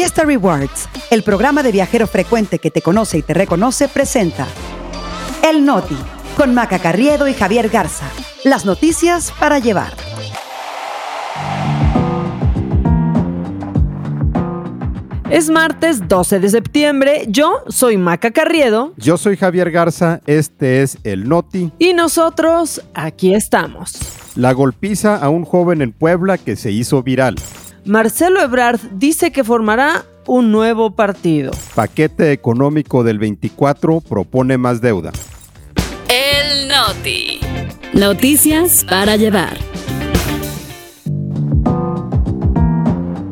Fiesta Rewards, el programa de viajero frecuente que te conoce y te reconoce, presenta El Noti, con Maca Carriedo y Javier Garza. Las noticias para llevar. Es martes 12 de septiembre. Yo soy Maca Carriedo. Yo soy Javier Garza. Este es el Noti. Y nosotros aquí estamos. La golpiza a un joven en Puebla que se hizo viral. Marcelo Ebrard dice que formará un nuevo partido. Paquete económico del 24 propone más deuda. El Noti. Noticias para llevar.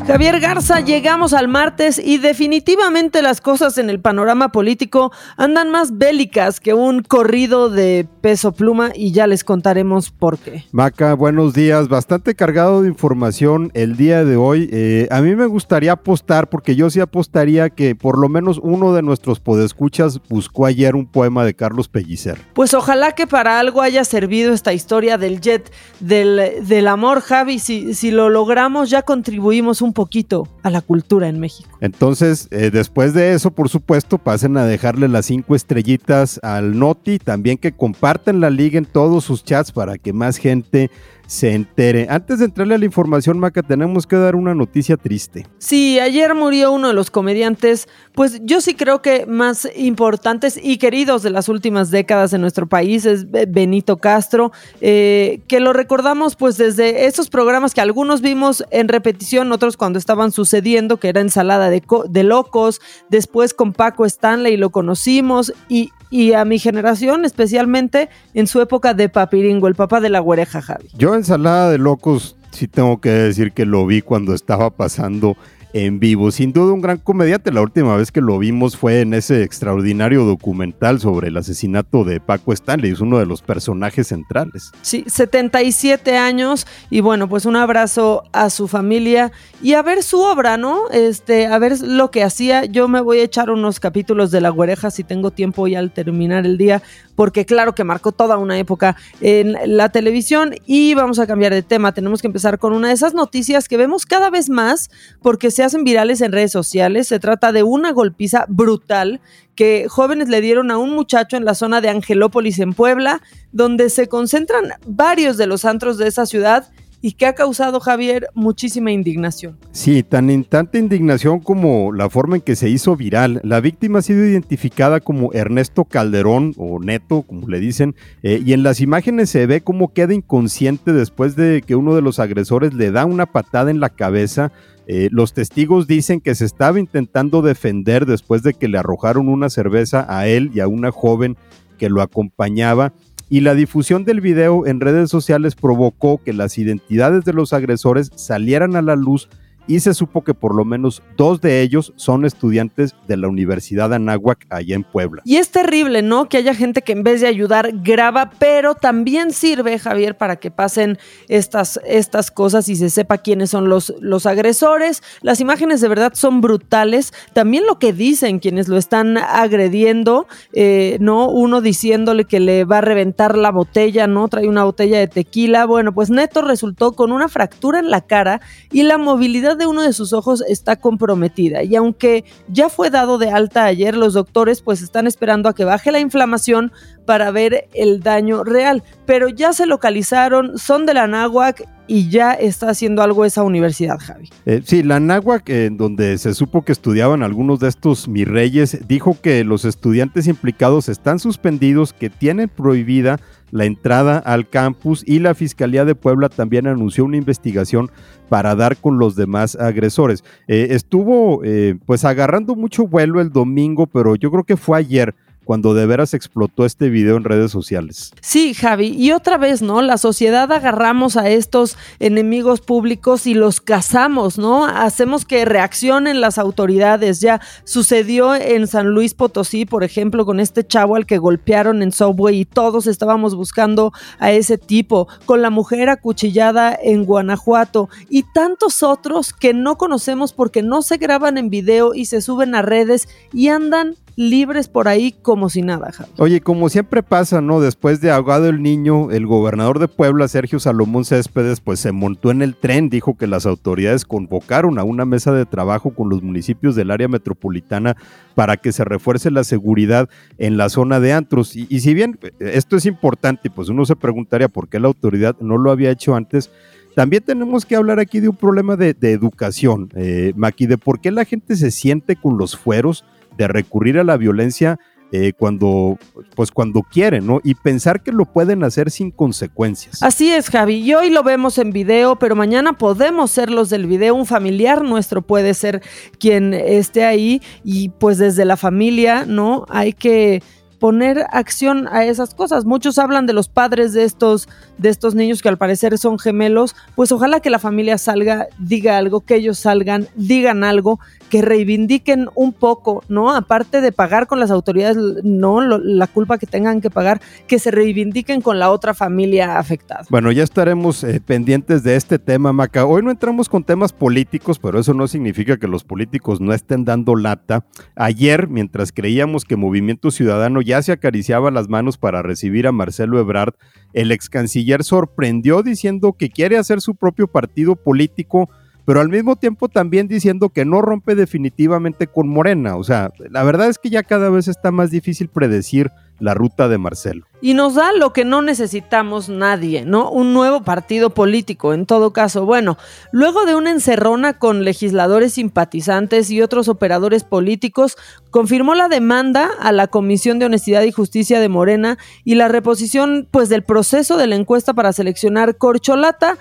Javier Garza, llegamos al martes y definitivamente las cosas en el panorama político andan más bélicas que un corrido de peso pluma y ya les contaremos por qué. Maca, buenos días. Bastante cargado de información el día de hoy. Eh, a mí me gustaría apostar, porque yo sí apostaría que por lo menos uno de nuestros podescuchas buscó ayer un poema de Carlos Pellicer. Pues ojalá que para algo haya servido esta historia del jet del, del amor, Javi. Si, si lo logramos, ya contribuimos un poquito a la cultura en México. Entonces, eh, después de eso, por supuesto, pasen a dejarle las cinco estrellitas al Noti, también que compartan la liga en todos sus chats para que más gente se entere. Antes de entrarle a la información, Maca, tenemos que dar una noticia triste. Sí, ayer murió uno de los comediantes, pues yo sí creo que más importantes y queridos de las últimas décadas en nuestro país, es Benito Castro, eh, que lo recordamos pues desde esos programas que algunos vimos en repetición, otros cuando estaban sucediendo, que era Ensalada de, de Locos, después con Paco Stanley lo conocimos y, y a mi generación, especialmente en su época de papiringo, el papá de la güereja, Javi. Yo ensalada de locos, sí tengo que decir que lo vi cuando estaba pasando en vivo. Sin duda un gran comediante. La última vez que lo vimos fue en ese extraordinario documental sobre el asesinato de Paco Stanley. Es uno de los personajes centrales. Sí, 77 años y bueno, pues un abrazo a su familia y a ver su obra, ¿no? Este, a ver lo que hacía. Yo me voy a echar unos capítulos de La Güereja si tengo tiempo y al terminar el día, porque claro que marcó toda una época en la televisión y vamos a cambiar de tema. Tenemos que empezar con una de esas noticias que vemos cada vez más porque se hacen virales en redes sociales. Se trata de una golpiza brutal que jóvenes le dieron a un muchacho en la zona de Angelópolis en Puebla, donde se concentran varios de los antros de esa ciudad y que ha causado, Javier, muchísima indignación. Sí, tan tanta indignación como la forma en que se hizo viral. La víctima ha sido identificada como Ernesto Calderón o Neto, como le dicen, eh, y en las imágenes se ve cómo queda inconsciente después de que uno de los agresores le da una patada en la cabeza. Eh, los testigos dicen que se estaba intentando defender después de que le arrojaron una cerveza a él y a una joven que lo acompañaba. Y la difusión del video en redes sociales provocó que las identidades de los agresores salieran a la luz y se supo que por lo menos dos de ellos son estudiantes de la Universidad Anáhuac allá en Puebla. Y es terrible, ¿no? Que haya gente que en vez de ayudar graba, pero también sirve, Javier, para que pasen estas, estas cosas y se sepa quiénes son los, los agresores. Las imágenes de verdad son brutales. También lo que dicen quienes lo están agrediendo, eh, ¿no? Uno diciéndole que le va a reventar la botella, ¿no? Trae una botella de tequila. Bueno, pues Neto resultó con una fractura en la cara y la movilidad de uno de sus ojos está comprometida y aunque ya fue dado de alta ayer, los doctores pues están esperando a que baje la inflamación para ver el daño real, pero ya se localizaron, son de la náhuac y ya está haciendo algo esa universidad, Javi. Eh, sí, la náhuac, en donde se supo que estudiaban algunos de estos mis reyes, dijo que los estudiantes implicados están suspendidos, que tienen prohibida la entrada al campus y la Fiscalía de Puebla también anunció una investigación para dar con los demás agresores. Eh, estuvo eh, pues agarrando mucho vuelo el domingo, pero yo creo que fue ayer cuando de veras explotó este video en redes sociales. Sí, Javi, y otra vez, ¿no? La sociedad agarramos a estos enemigos públicos y los cazamos, ¿no? Hacemos que reaccionen las autoridades. Ya sucedió en San Luis Potosí, por ejemplo, con este chavo al que golpearon en Subway y todos estábamos buscando a ese tipo, con la mujer acuchillada en Guanajuato y tantos otros que no conocemos porque no se graban en video y se suben a redes y andan libres por ahí como si nada, Javi. Oye, como siempre pasa, ¿no? Después de ahogado el niño, el gobernador de Puebla, Sergio Salomón Céspedes, pues se montó en el tren, dijo que las autoridades convocaron a una mesa de trabajo con los municipios del área metropolitana para que se refuerce la seguridad en la zona de antros. Y, si bien esto es importante, pues uno se preguntaría por qué la autoridad no lo había hecho antes, también tenemos que hablar aquí de un problema de, educación, eh, Maki, de por qué la gente se siente con los fueros de recurrir a la violencia eh, cuando, pues cuando quieren, ¿no? Y pensar que lo pueden hacer sin consecuencias. Así es, Javi. Y hoy lo vemos en video, pero mañana podemos ser los del video. Un familiar nuestro puede ser quien esté ahí y pues desde la familia, ¿no? Hay que poner acción a esas cosas. Muchos hablan de los padres de estos, de estos niños que al parecer son gemelos, pues ojalá que la familia salga, diga algo, que ellos salgan, digan algo, que reivindiquen un poco, ¿no? Aparte de pagar con las autoridades, no la culpa que tengan que pagar, que se reivindiquen con la otra familia afectada. Bueno, ya estaremos eh, pendientes de este tema, Maca. Hoy no entramos con temas políticos, pero eso no significa que los políticos no estén dando lata. Ayer, mientras creíamos que Movimiento Ciudadano ya se acariciaba las manos para recibir a Marcelo Ebrard, el ex canciller sorprendió diciendo que quiere hacer su propio partido político pero al mismo tiempo también diciendo que no rompe definitivamente con Morena. O sea, la verdad es que ya cada vez está más difícil predecir la ruta de Marcelo. Y nos da lo que no necesitamos nadie, ¿no? Un nuevo partido político, en todo caso. Bueno, luego de una encerrona con legisladores simpatizantes y otros operadores políticos, confirmó la demanda a la Comisión de Honestidad y Justicia de Morena y la reposición, pues, del proceso de la encuesta para seleccionar corcholata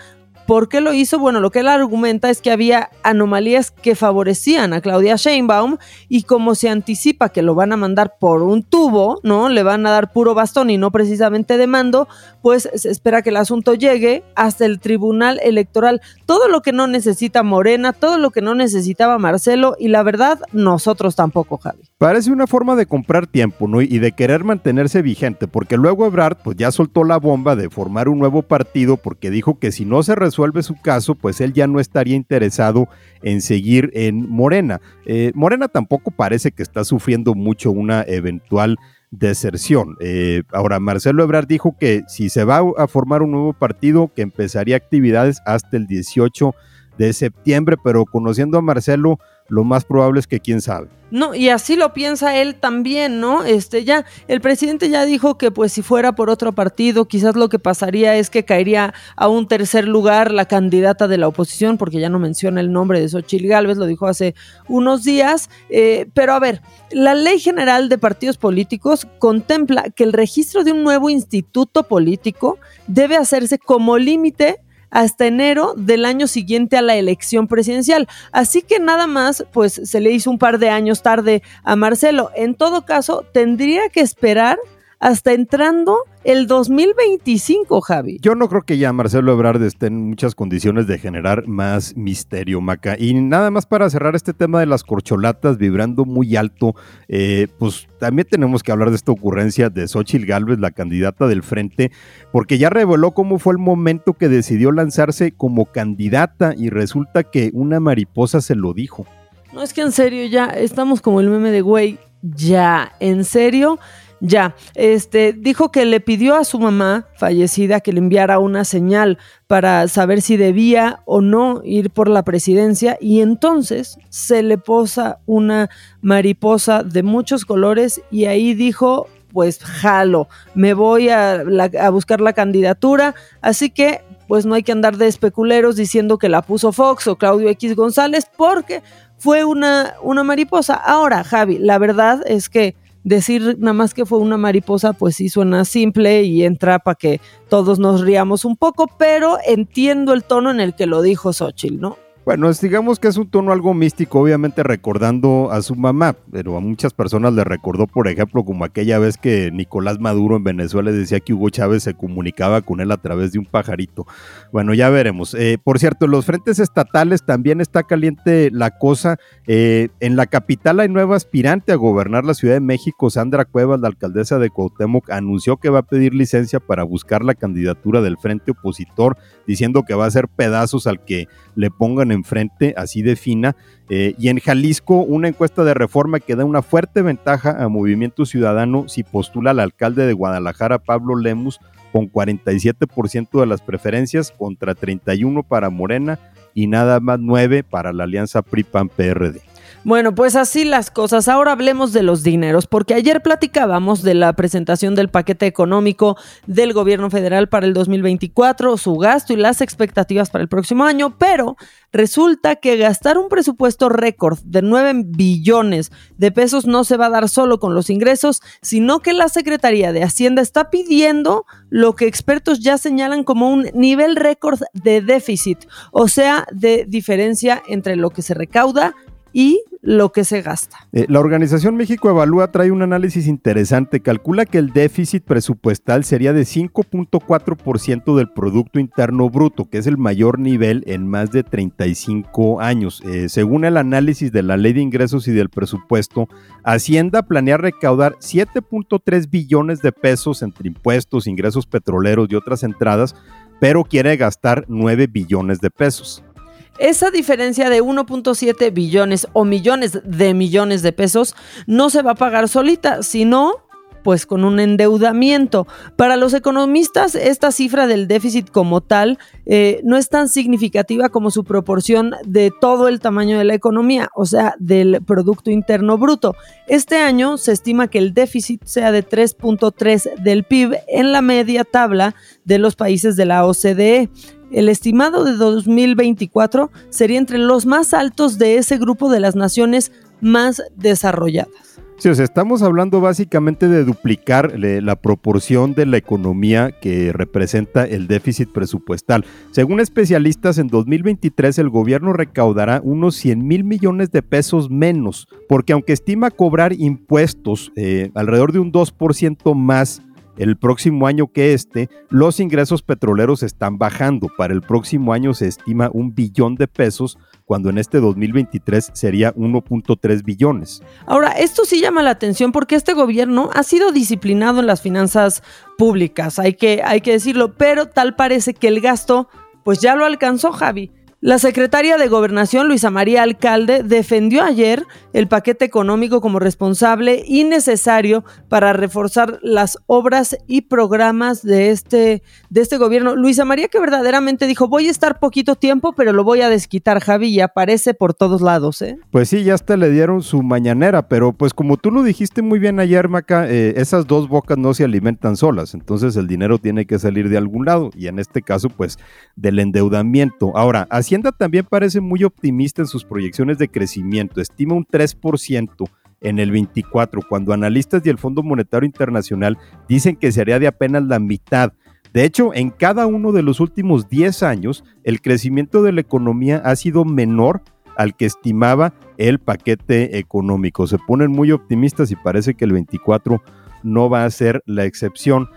¿Por qué lo hizo? Bueno, lo que él argumenta es que había anomalías que favorecían a Claudia Sheinbaum y como se anticipa que lo van a mandar por un tubo, ¿no? Le van a dar puro bastón y no precisamente de mando, pues se espera que el asunto llegue hasta el Tribunal Electoral. Todo lo que no necesita Morena, todo lo que no necesitaba Marcelo y la verdad, nosotros tampoco, Javi. Parece una forma de comprar tiempo, ¿no? Y de querer mantenerse vigente, porque luego Ebrard pues ya soltó la bomba de formar un nuevo partido porque dijo que si no se resuelve su caso, pues él ya no estaría interesado en seguir en Morena. Eh, Morena tampoco parece que está sufriendo mucho una eventual deserción. Eh, ahora, Marcelo Ebrard dijo que si se va a formar un nuevo partido, que empezaría actividades hasta el 18 de septiembre, pero conociendo a Marcelo, lo más probable es que quién sabe. No, y así lo piensa él también, ¿no? Este ya el presidente ya dijo que pues si fuera por otro partido, quizás lo que pasaría es que caería a un tercer lugar la candidata de la oposición, porque ya no menciona el nombre de Xochitl Gálvez, lo dijo hace unos días, eh, pero a ver, la Ley General de Partidos Políticos contempla que el registro de un nuevo instituto político debe hacerse como límite hasta enero del año siguiente a la elección presidencial. Así que nada más, pues se le hizo un par de años tarde a Marcelo. En todo caso, tendría que esperar hasta entrando el 2025, Javi. Yo no creo que ya Marcelo Ebrard esté en muchas condiciones de generar más misterio, Maca. Y nada más para cerrar este tema de las corcholatas vibrando muy alto, eh, pues también tenemos que hablar de esta ocurrencia de Xochitl Galvez, la candidata del frente, porque ya reveló cómo fue el momento que decidió lanzarse como candidata y resulta que una mariposa se lo dijo. No es que en serio ya estamos como el meme de güey, ya, en serio ya, este, dijo que le pidió a su mamá fallecida que le enviara una señal para saber si debía o no ir por la presidencia y entonces se le posa una mariposa de muchos colores y ahí dijo, pues jalo, me voy a, a buscar la candidatura, así que pues no hay que andar de especuleros diciendo que la puso Fox o Claudio X González porque fue una, una mariposa. Ahora, Javi, la verdad es que decir nada más que fue una mariposa, pues sí suena simple y entra para que todos nos riamos un poco, pero entiendo el tono en el que lo dijo Xochitl, ¿no? Bueno, digamos que es un tono algo místico, obviamente recordando a su mamá, pero a muchas personas le recordó, por ejemplo, como aquella vez que Nicolás Maduro en Venezuela decía que Hugo Chávez se comunicaba con él a través de un pajarito. Bueno, ya veremos. Eh, por cierto, en los frentes estatales también está caliente la cosa. Eh, en la capital hay nueva aspirante a gobernar la Ciudad de México, Sandra Cuevas, la alcaldesa de Cuauhtémoc, anunció que va a pedir licencia para buscar la candidatura del frente opositor, diciendo que va a hacer pedazos al que le pongan en enfrente, así de fina. Eh, y en Jalisco, una encuesta de reforma que da una fuerte ventaja a Movimiento Ciudadano si postula al alcalde de Guadalajara, Pablo Lemus, con 47% de las preferencias contra 31 para Morena y nada más 9 para la alianza PRI-PAN-PRD. Bueno, pues así las cosas. Ahora hablemos de los dineros, porque ayer platicábamos de la presentación del paquete económico del gobierno federal para el 2024, su gasto y las expectativas para el próximo año, pero resulta que gastar un presupuesto récord de 9 billones de pesos no se va a dar solo con los ingresos, sino que la Secretaría de Hacienda está pidiendo lo que expertos ya señalan como un nivel récord de déficit, o sea, de diferencia entre lo que se recauda y lo que se gasta. Eh, la Organización México Evalúa trae un análisis interesante. Calcula que el déficit presupuestal sería de 5.4% del Producto Interno Bruto, que es el mayor nivel en más de 35 años. Eh, según el análisis de la Ley de Ingresos y del Presupuesto, Hacienda planea recaudar 7.3 billones de pesos entre impuestos, ingresos petroleros y otras entradas, pero quiere gastar 9 billones de pesos. Esa diferencia de 1.7 billones o millones de millones de pesos no se va a pagar solita, sino pues con un endeudamiento. Para los economistas, esta cifra del déficit como tal eh, no es tan significativa como su proporción de todo el tamaño de la economía, o sea, del Producto Interno Bruto. Este año se estima que el déficit sea de 3.3 del PIB en la media tabla de los países de la OCDE. El estimado de 2024 sería entre los más altos de ese grupo de las naciones más desarrolladas. Sí, o sea, estamos hablando básicamente de duplicar la proporción de la economía que representa el déficit presupuestal. Según especialistas, en 2023 el gobierno recaudará unos 100 mil millones de pesos menos, porque aunque estima cobrar impuestos eh, alrededor de un 2% más el próximo año que este, los ingresos petroleros están bajando. Para el próximo año se estima un billón de pesos, cuando en este 2023 sería 1.3 billones. Ahora, esto sí llama la atención porque este gobierno ha sido disciplinado en las finanzas públicas, hay que, hay que decirlo, pero tal parece que el gasto pues ya lo alcanzó Javi. La secretaria de Gobernación, Luisa María Alcalde, defendió ayer el paquete económico como responsable y necesario para reforzar las obras y programas de este, de este gobierno. Luisa María que verdaderamente dijo, voy a estar poquito tiempo, pero lo voy a desquitar, Javi, y aparece por todos lados. ¿eh? Pues sí, ya hasta le dieron su mañanera, pero pues como tú lo dijiste muy bien ayer, Maca, eh, esas dos bocas no se alimentan solas, entonces el dinero tiene que salir de algún lado, y en este caso, pues del endeudamiento. Ahora, Hacienda también parece muy optimista en sus proyecciones de crecimiento, estima un 3% en el 24, cuando analistas y el Fondo Monetario Internacional dicen que sería de apenas la mitad. De hecho, en cada uno de los últimos 10 años, el crecimiento de la economía ha sido menor al que estimaba el paquete económico. Se ponen muy optimistas y parece que el 24 no va a ser la excepción.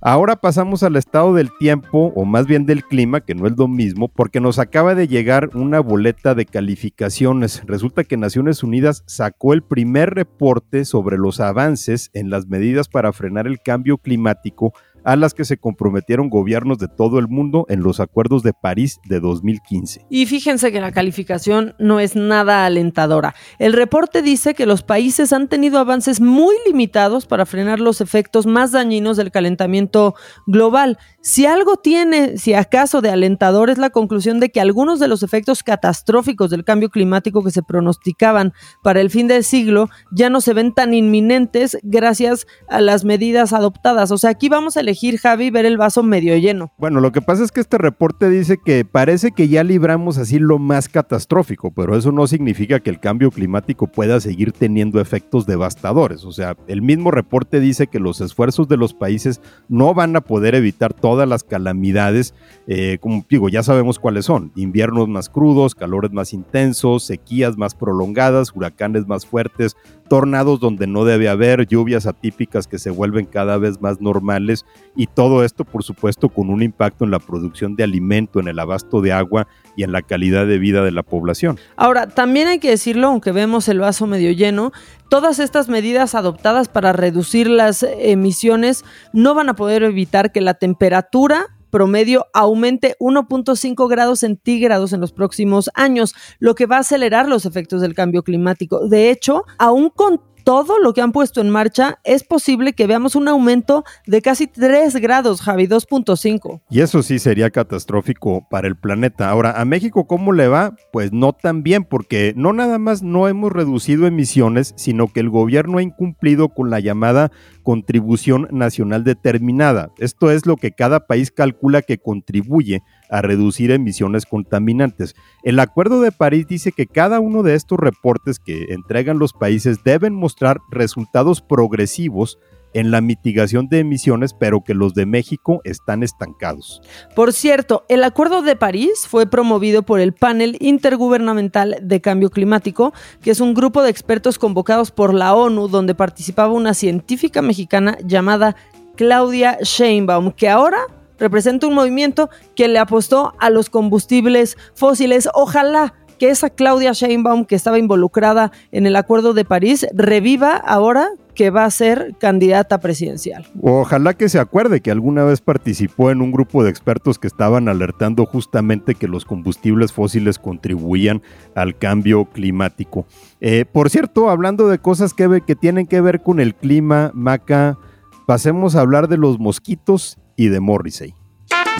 Ahora pasamos al estado del tiempo, o más bien del clima, que no es lo mismo, porque nos acaba de llegar una boleta de calificaciones. Resulta que Naciones Unidas sacó el primer reporte sobre los avances en las medidas para frenar el cambio climático a las que se comprometieron gobiernos de todo el mundo en los acuerdos de París de 2015. Y fíjense que la calificación no es nada alentadora. El reporte dice que los países han tenido avances muy limitados para frenar los efectos más dañinos del calentamiento global. Si algo tiene, si acaso de alentador, es la conclusión de que algunos de los efectos catastróficos del cambio climático que se pronosticaban para el fin del siglo ya no se ven tan inminentes gracias a las medidas adoptadas. O sea, aquí vamos a elegir, Javi, ver el vaso medio lleno. Bueno, lo que pasa es que este reporte dice que parece que ya libramos así lo más catastrófico, pero eso no significa que el cambio climático pueda seguir teniendo efectos devastadores. O sea, el mismo reporte dice que los esfuerzos de los países no van a poder evitar todas las calamidades, eh, como digo, ya sabemos cuáles son. Inviernos más crudos, calores más intensos, sequías más prolongadas, huracanes más fuertes, tornados donde no debe haber, lluvias atípicas que se vuelven cada vez más normales y todo esto por supuesto con un impacto en la producción de alimento, en el abasto de agua y en la calidad de vida de la población. Ahora, también hay que decirlo, aunque vemos el vaso medio lleno, todas estas medidas adoptadas para reducir las emisiones no van a poder evitar que la temperatura promedio aumente 1.5 grados centígrados en los próximos años, lo que va a acelerar los efectos del cambio climático. De hecho, aún con todo lo que han puesto en marcha, es posible que veamos un aumento de casi 3 grados, Javi, 2.5. Y eso sí sería catastrófico para el planeta. Ahora, ¿a México cómo le va? Pues no tan bien, porque no nada más no hemos reducido emisiones, sino que el gobierno ha incumplido con la llamada contribución nacional determinada. Esto es lo que cada país calcula que contribuye a reducir emisiones contaminantes. El Acuerdo de París dice que cada uno de estos reportes que entregan los países deben mostrar resultados progresivos en la mitigación de emisiones, pero que los de México están estancados. Por cierto, el Acuerdo de París fue promovido por el Panel Intergubernamental de Cambio Climático, que es un grupo de expertos convocados por la ONU, donde participaba una científica mexicana llamada Claudia Sheinbaum, que ahora representa un movimiento que le apostó a los combustibles fósiles. Ojalá que esa Claudia Sheinbaum que estaba involucrada en el Acuerdo de París reviva ahora que va a ser candidata presidencial. Ojalá que se acuerde que alguna vez participó en un grupo de expertos que estaban alertando justamente que los combustibles fósiles contribuían al cambio climático. Eh, por cierto, hablando de cosas que, que tienen que ver con el clima, Maca, pasemos a hablar de los mosquitos y de Morrissey.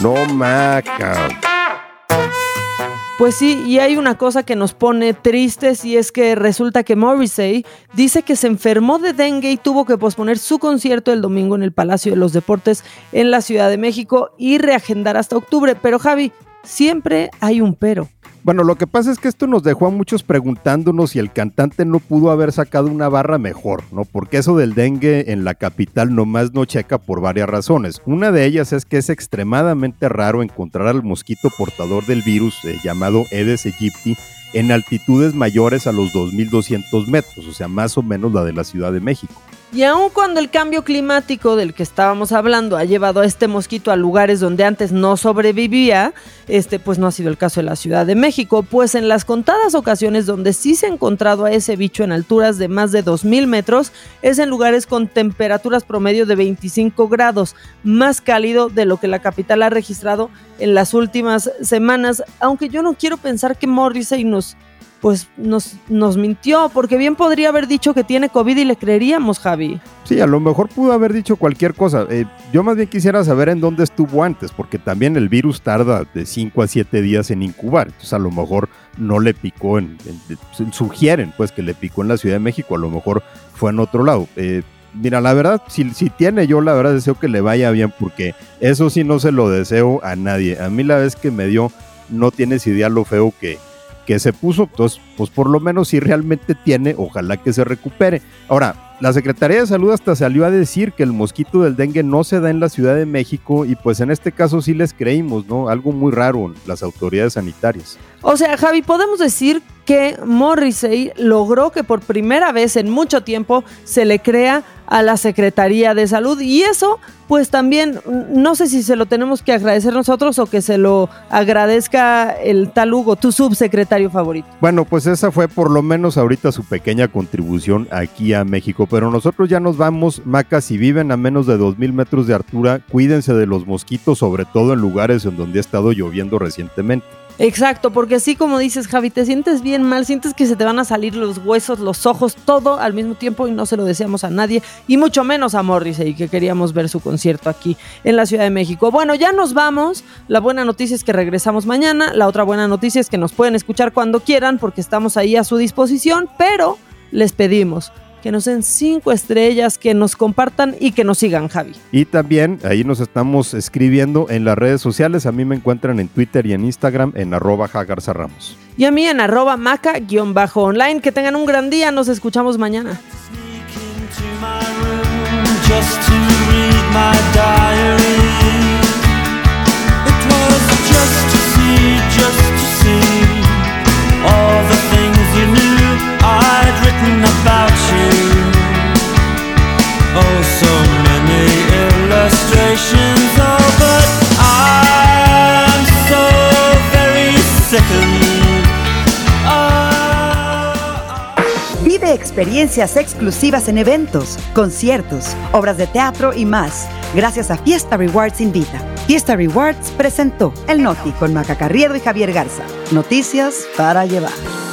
No, Maca. Pues sí, y hay una cosa que nos pone tristes y es que resulta que Morrissey dice que se enfermó de dengue y tuvo que posponer su concierto el domingo en el Palacio de los Deportes en la Ciudad de México y reagendar hasta octubre. Pero Javi, siempre hay un pero. Bueno, lo que pasa es que esto nos dejó a muchos preguntándonos si el cantante no pudo haber sacado una barra mejor, ¿no? Porque eso del dengue en la capital nomás no checa por varias razones. Una de ellas es que es extremadamente raro encontrar al mosquito portador del virus eh, llamado Aedes aegypti en altitudes mayores a los 2.200 metros, o sea, más o menos la de la Ciudad de México. Y aun cuando el cambio climático del que estábamos hablando ha llevado a este mosquito a lugares donde antes no sobrevivía, este pues no ha sido el caso de la Ciudad de México, pues en las contadas ocasiones donde sí se ha encontrado a ese bicho en alturas de más de 2000 metros, es en lugares con temperaturas promedio de 25 grados, más cálido de lo que la capital ha registrado en las últimas semanas, aunque yo no quiero pensar que Morrissey nos pues nos, nos mintió, porque bien podría haber dicho que tiene COVID y le creeríamos, Javi. Sí, a lo mejor pudo haber dicho cualquier cosa. Eh, yo más bien quisiera saber en dónde estuvo antes, porque también el virus tarda de 5 a 7 días en incubar. Entonces a lo mejor no le picó en, sugieren pues que le picó en la Ciudad de México, a lo mejor fue en otro lado. Eh, mira, la verdad, si, si tiene, yo la verdad deseo que le vaya bien, porque eso sí no se lo deseo a nadie. A mí la vez que me dio, no tienes idea lo feo que, que se puso, entonces, pues por lo menos si realmente tiene, ojalá que se recupere. Ahora, la Secretaría de Salud hasta salió a decir que el mosquito del dengue no se da en la Ciudad de México y pues en este caso sí les creímos, ¿no? Algo muy raro las autoridades sanitarias. O sea, Javi, podemos decir que Morrissey logró que por primera vez en mucho tiempo se le crea a la Secretaría de Salud y eso pues también no sé si se lo tenemos que agradecer nosotros o que se lo agradezca el tal Hugo, tu subsecretario favorito. Bueno, pues esa fue por lo menos ahorita su pequeña contribución aquí a México, pero nosotros ya nos vamos, Maca, si viven a menos de 2.000 metros de altura, cuídense de los mosquitos, sobre todo en lugares en donde ha estado lloviendo recientemente. Exacto, porque así como dices, Javi, te sientes bien mal, sientes que se te van a salir los huesos, los ojos, todo al mismo tiempo y no se lo deseamos a nadie, y mucho menos a Morrissey, que queríamos ver su concierto aquí en la Ciudad de México. Bueno, ya nos vamos. La buena noticia es que regresamos mañana. La otra buena noticia es que nos pueden escuchar cuando quieran porque estamos ahí a su disposición, pero les pedimos que nos den cinco estrellas, que nos compartan y que nos sigan, Javi. Y también ahí nos estamos escribiendo en las redes sociales. A mí me encuentran en Twitter y en Instagram en arroba Jagarza Ramos. Y a mí en arroba maca-online. Que tengan un gran día. Nos escuchamos mañana. Experiencias exclusivas en eventos, conciertos, obras de teatro y más, gracias a Fiesta Rewards Invita. Fiesta Rewards presentó El Noti con Maca Carriedo y Javier Garza. Noticias para llevar.